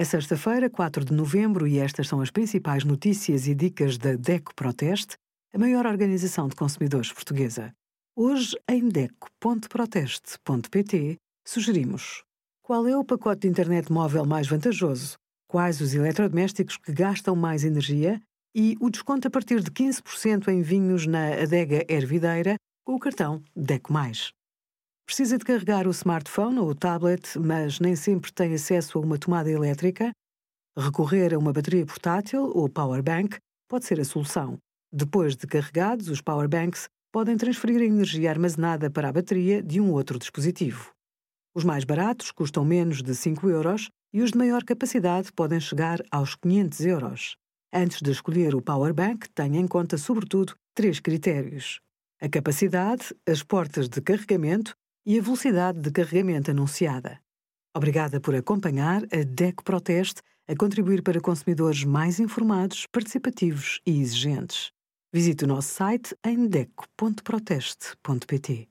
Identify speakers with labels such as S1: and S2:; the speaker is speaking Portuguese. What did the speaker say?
S1: É sexta-feira, 4 de novembro, e estas são as principais notícias e dicas da DECO Proteste, a maior organização de consumidores portuguesa. Hoje, em DECO.proteste.pt, sugerimos qual é o pacote de internet móvel mais vantajoso, quais os eletrodomésticos que gastam mais energia e o desconto a partir de 15% em vinhos na adega Hervideira com o cartão DECO+. Precisa de carregar o smartphone ou o tablet, mas nem sempre tem acesso a uma tomada elétrica? Recorrer a uma bateria portátil ou powerbank pode ser a solução. Depois de carregados, os powerbanks podem transferir a energia armazenada para a bateria de um outro dispositivo. Os mais baratos custam menos de 5 euros e os de maior capacidade podem chegar aos 500 euros. Antes de escolher o powerbank, tenha em conta, sobretudo, três critérios: a capacidade, as portas de carregamento e a velocidade de carregamento anunciada. Obrigada por acompanhar a DECO Proteste a contribuir para consumidores mais informados, participativos e exigentes. Visite o nosso site em deco.proteste.pt.